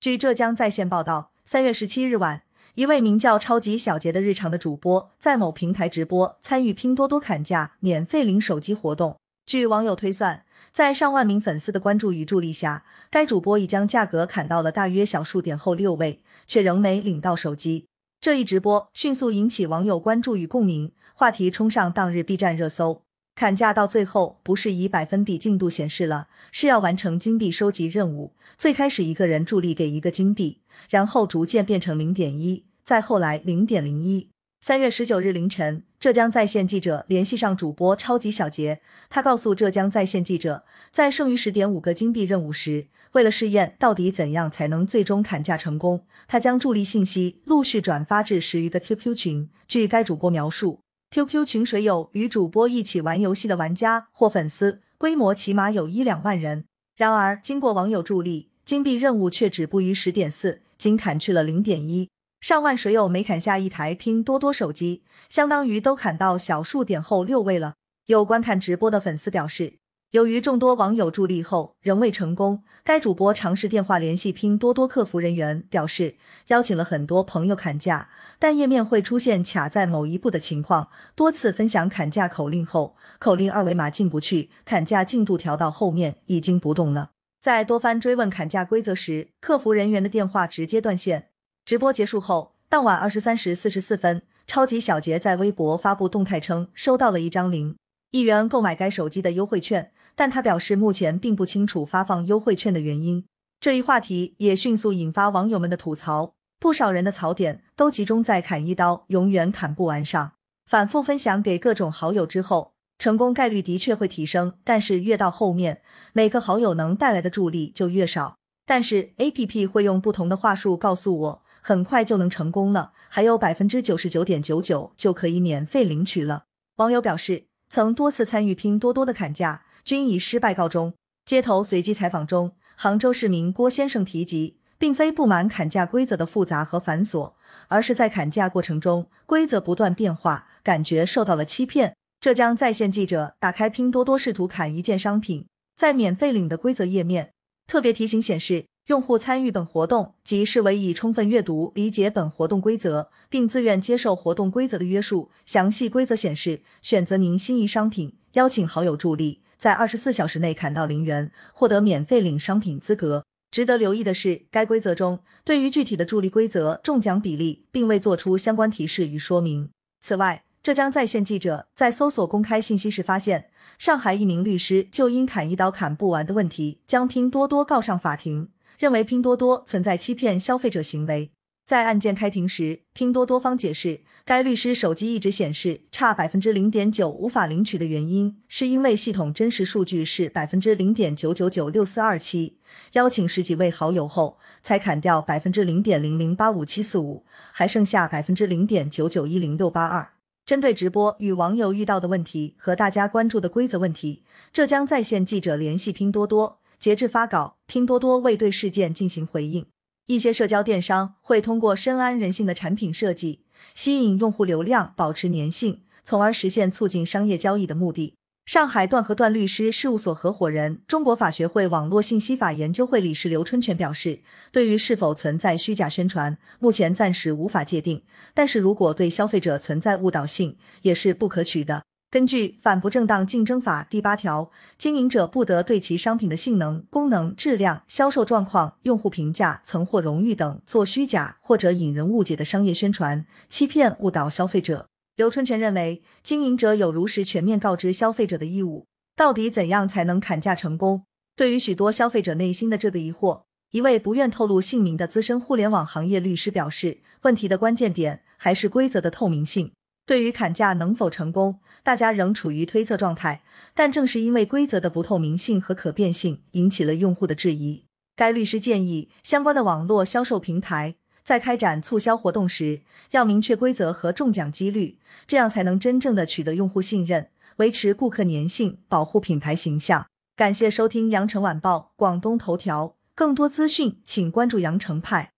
据浙江在线报道，三月十七日晚，一位名叫“超级小杰”的日常的主播在某平台直播，参与拼多多砍价免费领手机活动。据网友推算，在上万名粉丝的关注与助力下，该主播已将价格砍到了大约小数点后六位，却仍没领到手机。这一直播迅速引起网友关注与共鸣，话题冲上当日 B 站热搜。砍价到最后不是以百分比进度显示了，是要完成金币收集任务。最开始一个人助力给一个金币，然后逐渐变成零点一，再后来零点零一。三月十九日凌晨，浙江在线记者联系上主播超级小杰，他告诉浙江在线记者，在剩余十点五个金币任务时，为了试验到底怎样才能最终砍价成功，他将助力信息陆续转发至十余个 QQ 群。据该主播描述。QQ 群水友与主播一起玩游戏的玩家或粉丝，规模起码有一两万人。然而，经过网友助力，金币任务却止步于十点四，仅砍去了零点一。上万水友没砍下一台拼多多手机，相当于都砍到小数点后六位了。有观看直播的粉丝表示。由于众多网友助力后仍未成功，该主播尝试电话联系拼多多客服人员，表示邀请了很多朋友砍价，但页面会出现卡在某一步的情况。多次分享砍价口令后，口令二维码进不去，砍价进度调到后面已经不动了。在多番追问砍价规则时，客服人员的电话直接断线。直播结束后，当晚二十三时四十四分，超级小杰在微博发布动态称收到了一张零一元购买该手机的优惠券。但他表示，目前并不清楚发放优惠券的原因。这一话题也迅速引发网友们的吐槽，不少人的槽点都集中在“砍一刀永远砍不完”上。反复分享给各种好友之后，成功概率的确会提升，但是越到后面，每个好友能带来的助力就越少。但是 A P P 会用不同的话术告诉我，很快就能成功了，还有百分之九十九点九九就可以免费领取了。网友表示，曾多次参与拼多多的砍价。均以失败告终。街头随机采访中，杭州市民郭先生提及，并非不满砍价规则的复杂和繁琐，而是在砍价过程中规则不断变化，感觉受到了欺骗。浙江在线记者打开拼多多试图砍一件商品，在免费领的规则页面，特别提醒显示，用户参与本活动即视为已充分阅读理解本活动规则，并自愿接受活动规则的约束。详细规则显示，选择您心仪商品，邀请好友助力。在二十四小时内砍到零元，获得免费领商品资格。值得留意的是，该规则中对于具体的助力规则、中奖比例，并未做出相关提示与说明。此外，浙江在线记者在搜索公开信息时发现，上海一名律师就因砍一刀砍不完的问题，将拼多多告上法庭，认为拼多多存在欺骗消费者行为。在案件开庭时，拼多多方解释，该律师手机一直显示差百分之零点九无法领取的原因，是因为系统真实数据是百分之零点九九九六四二七，邀请十几位好友后才砍掉百分之零点零零八五七四五，还剩下百分之零点九九一零六八二。针对直播与网友遇到的问题和大家关注的规则问题，浙江在线记者联系拼多多，截至发稿，拼多多未对事件进行回应。一些社交电商会通过深谙人性的产品设计，吸引用户流量，保持粘性，从而实现促进商业交易的目的。上海段和段律师事务所合伙人、中国法学会网络信息法研究会理事刘春泉表示，对于是否存在虚假宣传，目前暂时无法界定，但是如果对消费者存在误导性，也是不可取的。根据《反不正当竞争法》第八条，经营者不得对其商品的性能、功能、质量、销售状况、用户评价、曾获荣誉等做虚假或者引人误解的商业宣传，欺骗误导消费者。刘春全认为，经营者有如实全面告知消费者的义务。到底怎样才能砍价成功？对于许多消费者内心的这个疑惑，一位不愿透露姓名的资深互联网行业律师表示，问题的关键点还是规则的透明性。对于砍价能否成功，大家仍处于推测状态。但正是因为规则的不透明性和可变性，引起了用户的质疑。该律师建议，相关的网络销售平台在开展促销活动时，要明确规则和中奖几率，这样才能真正的取得用户信任，维持顾客粘性，保护品牌形象。感谢收听羊城晚报广东头条，更多资讯请关注羊城派。